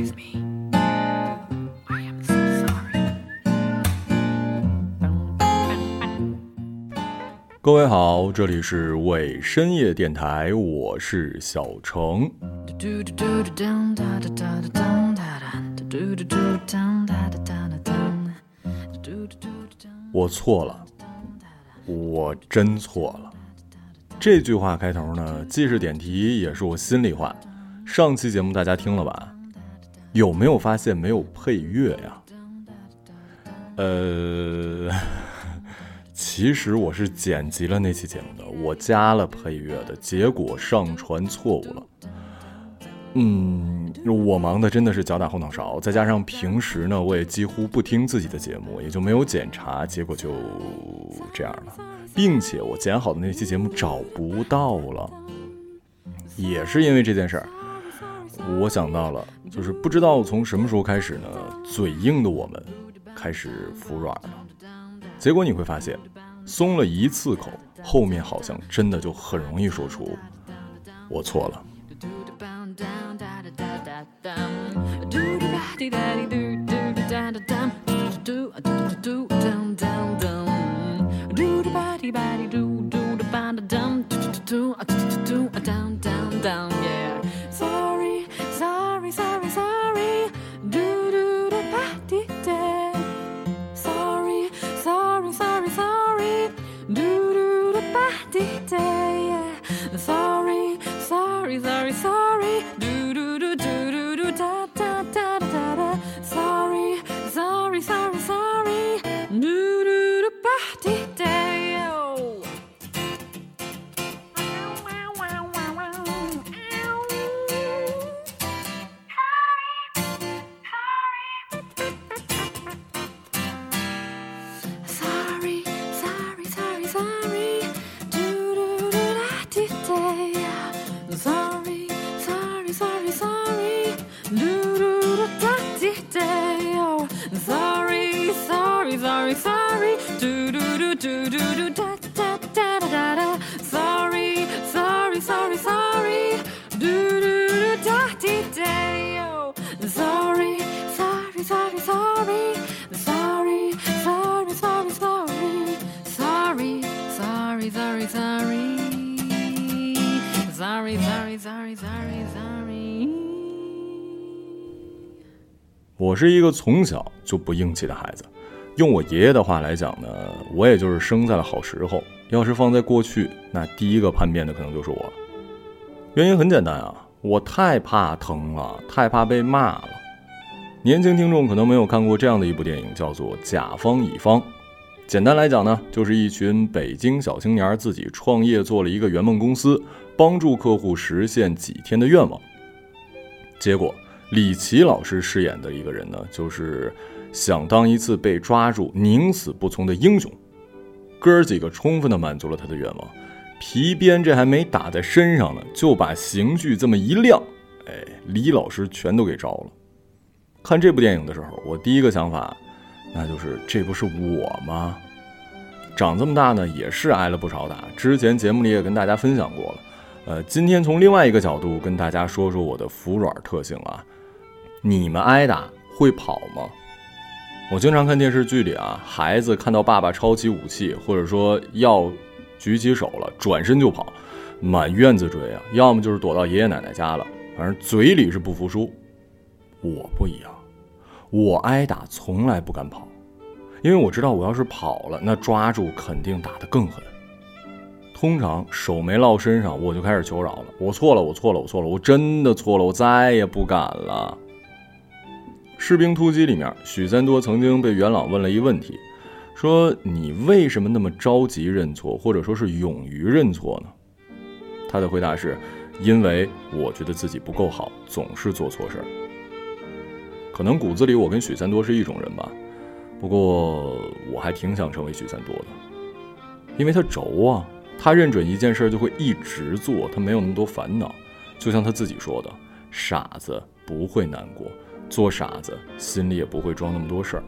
with me 各位好，这里是为深夜电台，我是小程。我错了，我真错了。这句话开头呢，既是点题，也是我心里话。上期节目大家听了吧？有没有发现没有配乐呀？呃，其实我是剪辑了那期节目的，我加了配乐的，结果上传错误了。嗯，我忙的真的是脚打后脑勺，再加上平时呢，我也几乎不听自己的节目，也就没有检查，结果就这样了，并且我剪好的那期节目找不到了，也是因为这件事儿，我想到了，就是不知道从什么时候开始呢，嘴硬的我们开始服软了，结果你会发现，松了一次口，后面好像真的就很容易说出我错了。我是一个从小就不硬气的孩子，用我爷爷的话来讲呢，我也就是生在了好时候。要是放在过去，那第一个叛变的可能就是我。原因很简单啊，我太怕疼了，太怕被骂了。年轻听众可能没有看过这样的一部电影，叫做《甲方乙方》。简单来讲呢，就是一群北京小青年自己创业做了一个圆梦公司，帮助客户实现几天的愿望。结果，李琦老师饰演的一个人呢，就是想当一次被抓住宁死不从的英雄。哥儿几个充分的满足了他的愿望，皮鞭这还没打在身上呢，就把刑具这么一亮，哎，李老师全都给招了。看这部电影的时候，我第一个想法，那就是这不是我吗？长这么大呢，也是挨了不少打。之前节目里也跟大家分享过了。呃，今天从另外一个角度跟大家说说我的服软特性啊。你们挨打会跑吗？我经常看电视剧里啊，孩子看到爸爸抄起武器，或者说要举起手了，转身就跑，满院子追啊，要么就是躲到爷爷奶奶家了，反正嘴里是不服输。我不一样，我挨打从来不敢跑，因为我知道我要是跑了，那抓住肯定打得更狠。通常手没落身上，我就开始求饶了。我错了，我错了，我错了，我真的错了，我再也不敢了。《士兵突击》里面，许三多曾经被元朗问了一问题，说：“你为什么那么着急认错，或者说是勇于认错呢？”他的回答是：“因为我觉得自己不够好，总是做错事儿。”可能骨子里我跟许三多是一种人吧，不过我还挺想成为许三多的，因为他轴啊，他认准一件事就会一直做，他没有那么多烦恼。就像他自己说的：“傻子不会难过。”做傻子，心里也不会装那么多事儿。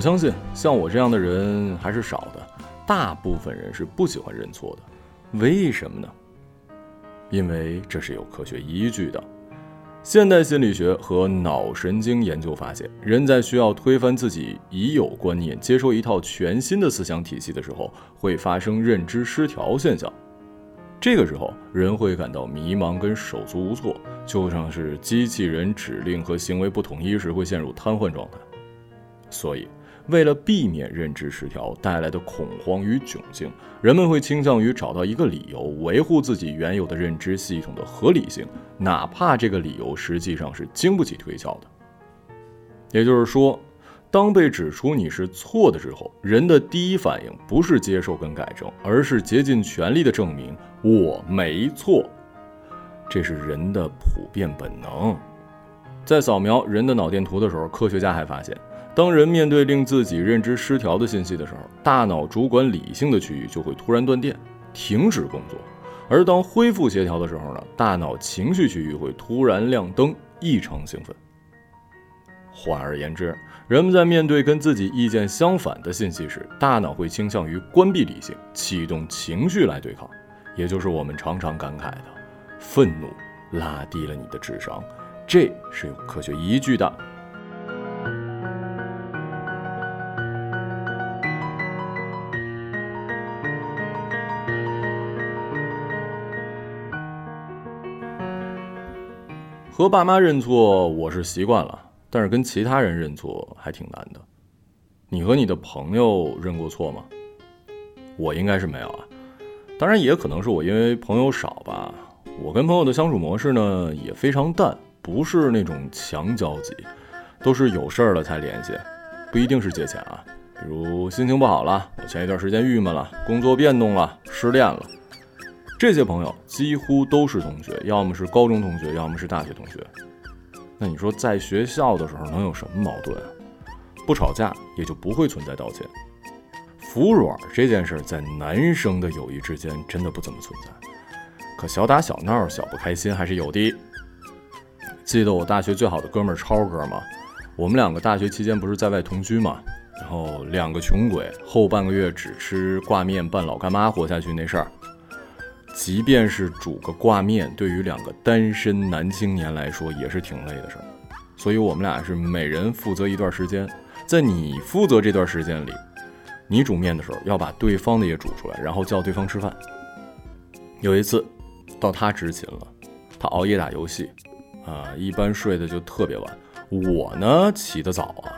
我相信像我这样的人还是少的，大部分人是不喜欢认错的。为什么呢？因为这是有科学依据的。现代心理学和脑神经研究发现，人在需要推翻自己已有观念，接受一套全新的思想体系的时候，会发生认知失调现象。这个时候，人会感到迷茫跟手足无措，就像是机器人指令和行为不统一时会陷入瘫痪状态。所以，为了避免认知失调带来的恐慌与窘境，人们会倾向于找到一个理由维护自己原有的认知系统的合理性，哪怕这个理由实际上是经不起推敲的。也就是说，当被指出你是错的时候，人的第一反应不是接受跟改正，而是竭尽全力的证明我没错。这是人的普遍本能。在扫描人的脑电图的时候，科学家还发现，当人面对令自己认知失调的信息的时候，大脑主管理性的区域就会突然断电，停止工作；而当恢复协调的时候呢，大脑情绪区域会突然亮灯，异常兴奋。换而言之，人们在面对跟自己意见相反的信息时，大脑会倾向于关闭理性，启动情绪来对抗，也就是我们常常感慨的“愤怒拉低了你的智商”，这是有科学依据的。和爸妈认错我是习惯了，但是跟其他人认错还挺难的。你和你的朋友认过错吗？我应该是没有啊，当然也可能是我因为朋友少吧。我跟朋友的相处模式呢也非常淡，不是那种强交集，都是有事儿了才联系，不一定是借钱啊。比如心情不好了，我前一段时间郁闷了，工作变动了，失恋了。这些朋友几乎都是同学，要么是高中同学，要么是大学同学。那你说在学校的时候能有什么矛盾？不吵架也就不会存在道歉。服软这件事儿在男生的友谊之间真的不怎么存在，可小打小闹、小不开心还是有的。记得我大学最好的哥们儿超哥吗？我们两个大学期间不是在外同居吗？然后两个穷鬼后半个月只吃挂面拌老干妈活下去那事儿。即便是煮个挂面，对于两个单身男青年来说也是挺累的事儿，所以我们俩是每人负责一段时间，在你负责这段时间里，你煮面的时候要把对方的也煮出来，然后叫对方吃饭。有一次，到他执勤了，他熬夜打游戏，啊，一般睡得就特别晚，我呢起得早啊。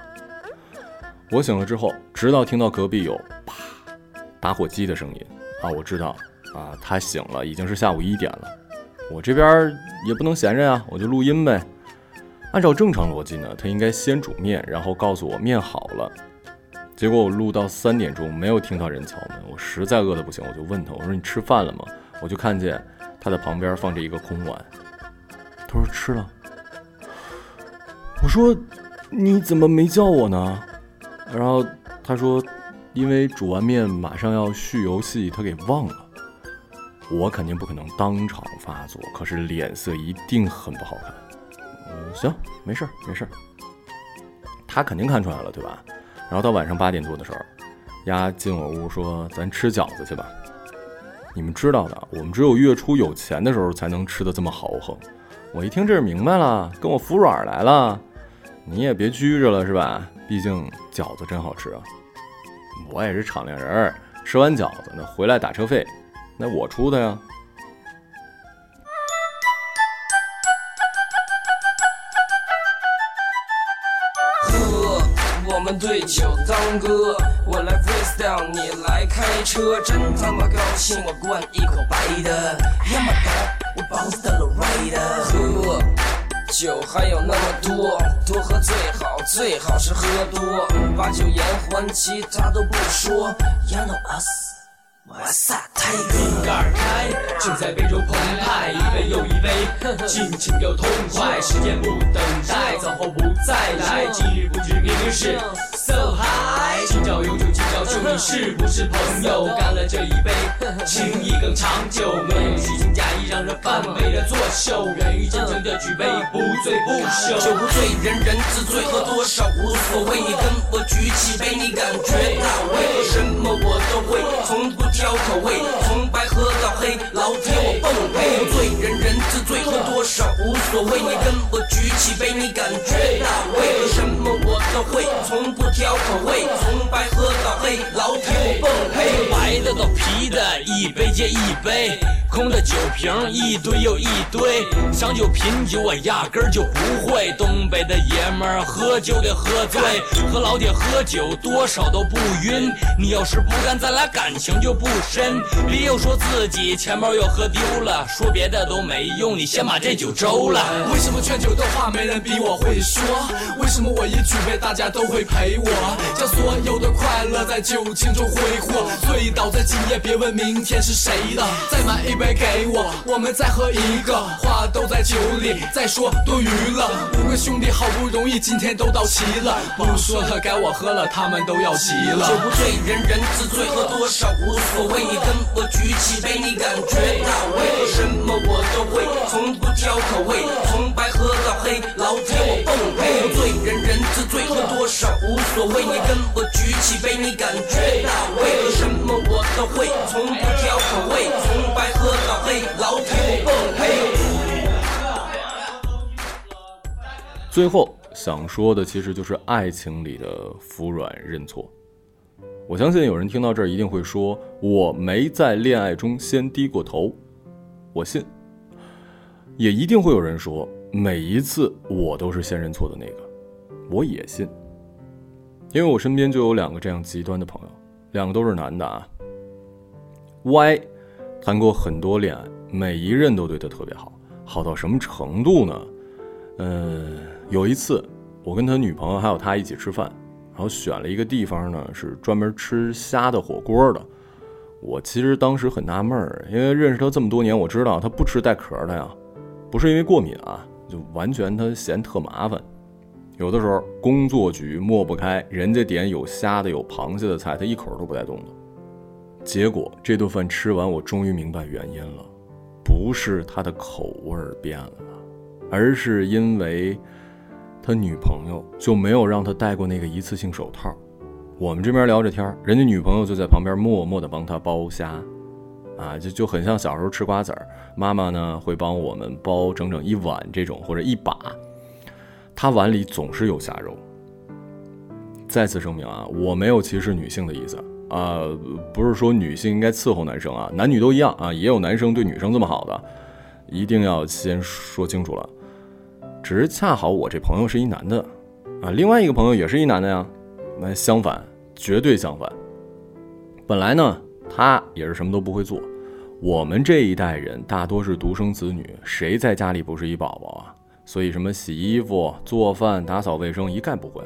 我醒了之后，直到听到隔壁有啪打火机的声音，啊，我知道。啊，他醒了，已经是下午一点了。我这边也不能闲着呀，我就录音呗。按照正常逻辑呢，他应该先煮面，然后告诉我面好了。结果我录到三点钟没有听到人敲门，我实在饿得不行，我就问他，我说你吃饭了吗？我就看见他的旁边放着一个空碗。他说吃了。我说你怎么没叫我呢？然后他说，因为煮完面马上要续游戏，他给忘了。我肯定不可能当场发作，可是脸色一定很不好看。嗯，行，没事儿，没事儿。他肯定看出来了，对吧？然后到晚上八点多的时候，丫进我屋说：“咱吃饺子去吧。”你们知道的，我们只有月初有钱的时候才能吃的这么豪横。我一听这是明白了，跟我服软来了。你也别拘着了，是吧？毕竟饺子真好吃啊。我也是敞亮人儿，吃完饺子呢回来打车费，那我出的呀。喝，我们对酒当歌，我来 freestyle，你来开车，真他妈高兴，我灌一口白的，Yeah my god，我 bounce 到了 right，喝。酒还有那么多，多喝最好，最好是喝多，把酒言欢，其他都不说。You know us，哇塞，太瓶盖开，正在杯中澎湃，一杯又一杯，尽情又痛快，时间不等待，走后不再来，今日不知明日事，so high，今朝有酒今朝醉，你是不是朋友？干了这一杯，情谊更长久，没有虚情假意，让人犯杯的作秀，源于真诚的举杯，不醉不休。酒不醉人人自醉，喝多少无所谓。你跟我举起杯，你感觉到位，喝什么我都会，从不挑口味，从白喝到黑，老铁我奉陪。不醉人人自醉，喝多少无所谓。你跟我举起杯，你感觉到位，喝什么我都会，从不挑口味，从白喝到，白的到啤的，一杯接一杯，空的酒瓶一堆又一堆。赏酒品酒我压根儿就不会，东北的爷们儿喝酒得喝醉，和老铁喝酒多少都不晕。你要是不干，咱俩感情就不深。别又说自己钱包又喝丢了，说别的都没用，你先把这酒周了。为什么劝酒的话没人比我会说？为什么我一举杯大家都会陪我？将所有的快乐在酒精中挥霍，醉倒在今夜，别问明天是谁的。再买一杯给我，我们再喝一个，话都在酒里，再说多余了。五个兄弟好不容易今天都到齐了，不说了，该我喝了，他们都要急了酒。不醉人人自醉，喝多少无所谓。你跟我举起杯，你感觉到味，喝什么我都会，从不挑口味，从白喝到黑，老铁我奉陪。不醉人人自醉，喝多少无所谓。你跟我举起杯，你感觉到味，喝什么我都会，从不挑口味，从白喝到黑，老铁我奉陪。最后想说的其实就是爱情里的服软认错。我相信有人听到这儿一定会说：“我没在恋爱中先低过头。”我信。也一定会有人说：“每一次我都是先认错的那个。”我也信。因为我身边就有两个这样极端的朋友，两个都是男的啊。Y 谈过很多恋爱，每一任都对他特别好，好到什么程度呢？嗯，有一次我跟他女朋友还有他一起吃饭，然后选了一个地方呢，是专门吃虾的火锅的。我其实当时很纳闷儿，因为认识他这么多年，我知道他不吃带壳的呀，不是因为过敏啊，就完全他嫌特麻烦。有的时候工作局抹不开，人家点有虾的、有螃蟹的菜，他一口都不带动的。结果这顿饭吃完，我终于明白原因了，不是他的口味变了，而是因为他女朋友就没有让他戴过那个一次性手套。我们这边聊着天，人家女朋友就在旁边默默地帮他剥虾，啊，就就很像小时候吃瓜子儿，妈妈呢会帮我们剥整整一碗这种或者一把，他碗里总是有虾肉。再次声明啊，我没有歧视女性的意思啊、不是说女性应该伺候男生啊，男女都一样啊，也有男生对女生这么好的，一定要先说清楚了。只是恰好我这朋友是一男的，啊，另外一个朋友也是一男的呀，那相反，绝对相反。本来呢，他也是什么都不会做，我们这一代人大多是独生子女，谁在家里不是一宝宝啊？所以什么洗衣服、做饭、打扫卫生一概不会。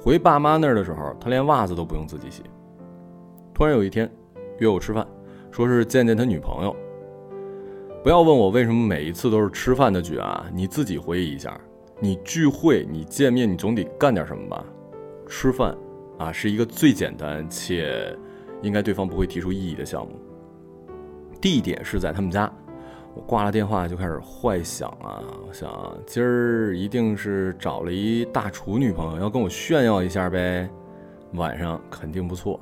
回爸妈那儿的时候，他连袜子都不用自己洗。突然有一天，约我吃饭，说是见见他女朋友。不要问我为什么每一次都是吃饭的局啊，你自己回忆一下。你聚会，你见面，你总得干点什么吧？吃饭，啊，是一个最简单且应该对方不会提出异议的项目。地点是在他们家，我挂了电话就开始幻想啊，我想今儿一定是找了一大厨女朋友要跟我炫耀一下呗，晚上肯定不错。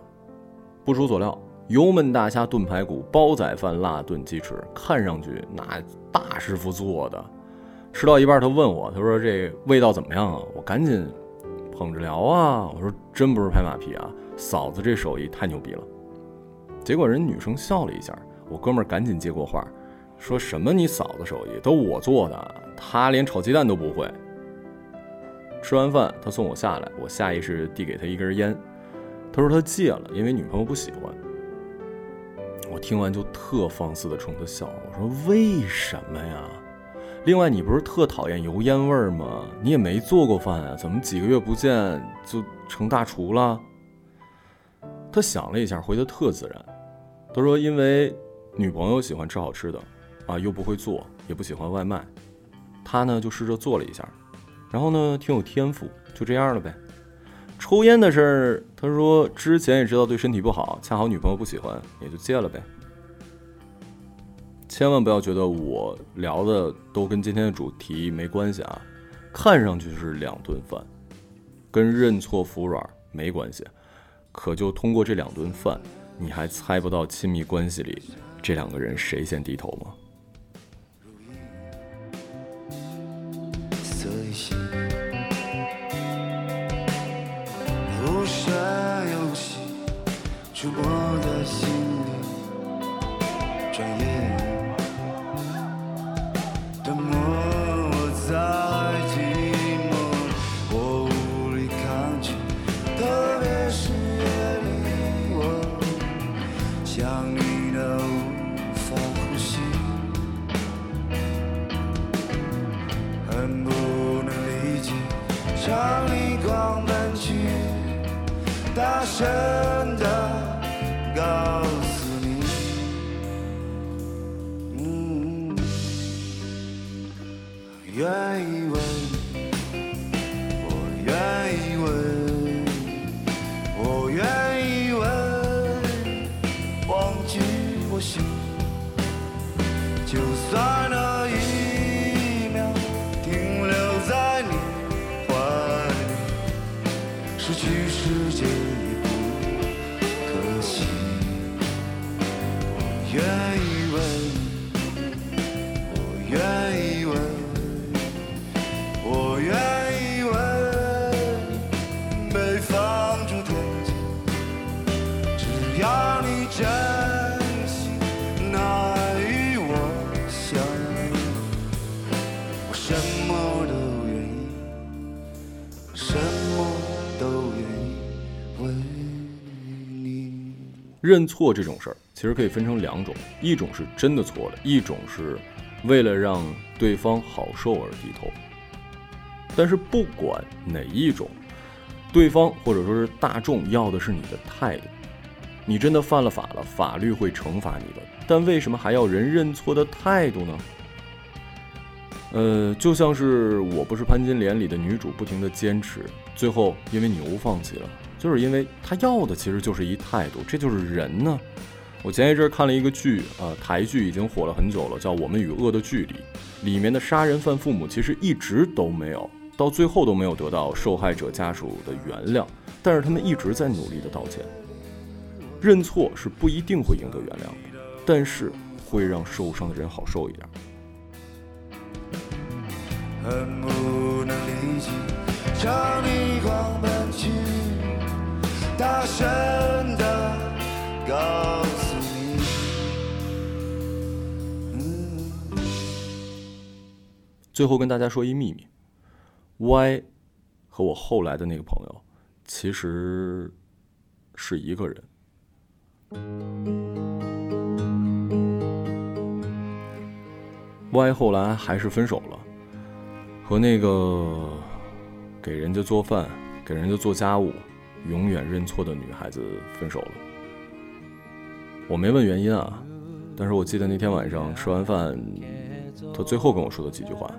不出所料，油焖大虾炖排骨、煲仔饭、辣炖鸡翅，看上去那大师傅做的。吃到一半，他问我，他说这味道怎么样啊？我赶紧捧着聊啊，我说真不是拍马屁啊，嫂子这手艺太牛逼了。结果人女生笑了一下，我哥们儿赶紧接过话，说什么你嫂子手艺都我做的，她连炒鸡蛋都不会。吃完饭，他送我下来，我下意识递给他一根烟，他说他戒了，因为女朋友不喜欢。我听完就特放肆的冲他笑，我说为什么呀？另外，你不是特讨厌油烟味儿吗？你也没做过饭啊，怎么几个月不见就成大厨了？他想了一下，回的特自然。他说：“因为女朋友喜欢吃好吃的，啊，又不会做，也不喜欢外卖。他呢就试着做了一下，然后呢挺有天赋，就这样了呗。抽烟的事儿，他说之前也知道对身体不好，恰好女朋友不喜欢，也就戒了呗。”千万不要觉得我聊的都跟今天的主题没关系啊！看上去是两顿饭，跟认错服软没关系。可就通过这两顿饭，你还猜不到亲密关系里这两个人谁先低头吗？愿意认错这种事儿，其实可以分成两种，一种是真的错了，一种是为了让对方好受而低头。但是不管哪一种，对方或者说是大众要的是你的态度。你真的犯了法了，法律会惩罚你的。但为什么还要人认错的态度呢？呃，就像是《我不是潘金莲》里的女主不停的坚持，最后因为牛放弃了，就是因为他要的其实就是一态度，这就是人呢。我前一阵看了一个剧，呃，台剧已经火了很久了，叫《我们与恶的距离》，里面的杀人犯父母其实一直都没有，到最后都没有得到受害者家属的原谅，但是他们一直在努力的道歉。认错是不一定会赢得原谅的，但是会让受伤的人好受一点。很不能理解，朝你狂奔去，大声的告诉你，最后跟大家说一秘密，Y 和我后来的那个朋友其实是一个人。Y 后来还是分手了，和那个给人家做饭、给人家做家务、永远认错的女孩子分手了。我没问原因啊，但是我记得那天晚上吃完饭，他最后跟我说的几句话，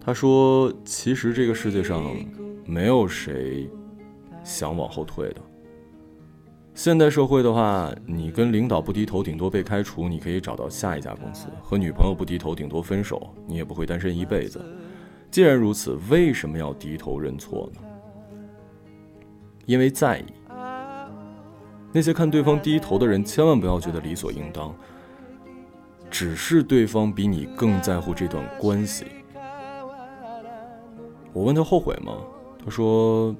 他说：“其实这个世界上没有谁想往后退的。现代社会的话，你跟领导不低头，顶多被开除，你可以找到下一家公司；和女朋友不低头，顶多分手，你也不会单身一辈子。既然如此，为什么要低头认错呢？因为在意。那些看对方低头的人，千万不要觉得理所应当。”只是对方比你更在乎这段关系。我问他后悔吗？他说，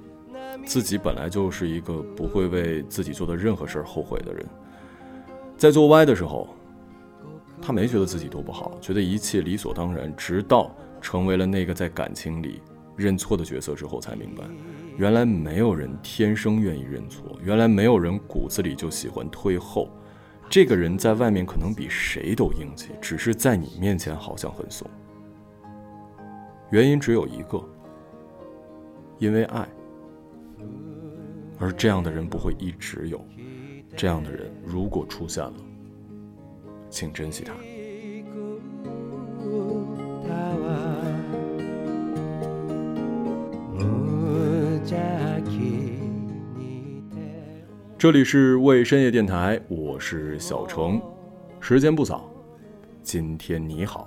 自己本来就是一个不会为自己做的任何事儿后悔的人。在做歪的时候，他没觉得自己多不好，觉得一切理所当然。直到成为了那个在感情里认错的角色之后，才明白，原来没有人天生愿意认错，原来没有人骨子里就喜欢退后。这个人在外面可能比谁都硬气，只是在你面前好像很怂。原因只有一个，因为爱。而这样的人不会一直有，这样的人如果出现了，请珍惜他。这里是为深夜电台，我是小程，时间不早，今天你好。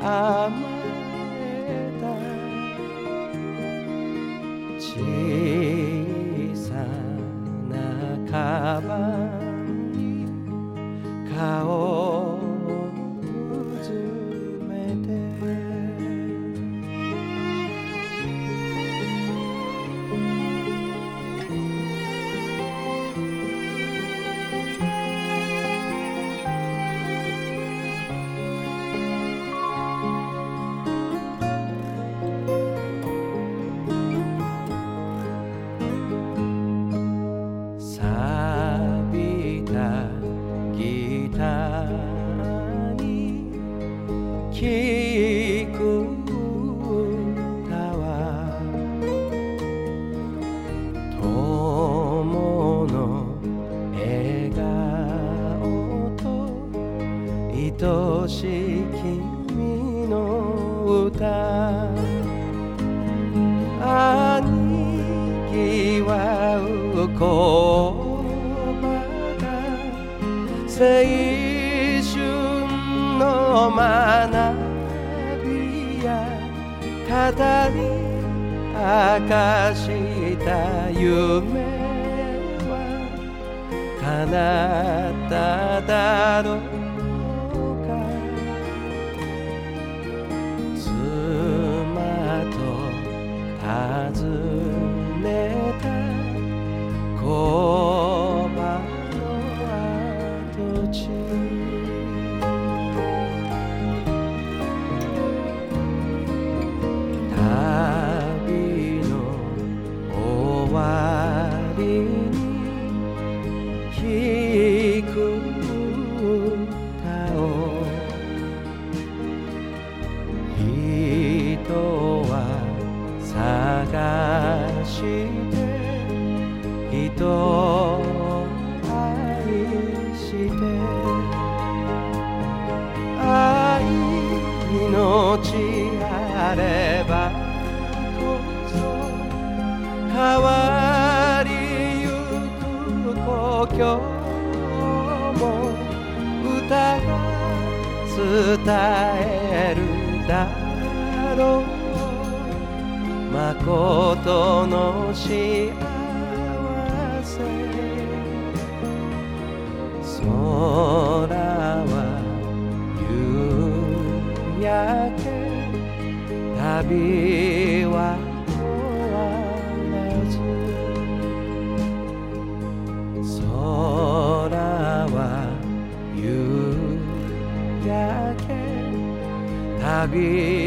甘えた小さなカバンに顔をの学びや語り明か。した夢は叶っただろうか。妻と尋ねた。えるだろう。誠の幸せ。空は夕焼け。旅は Habib.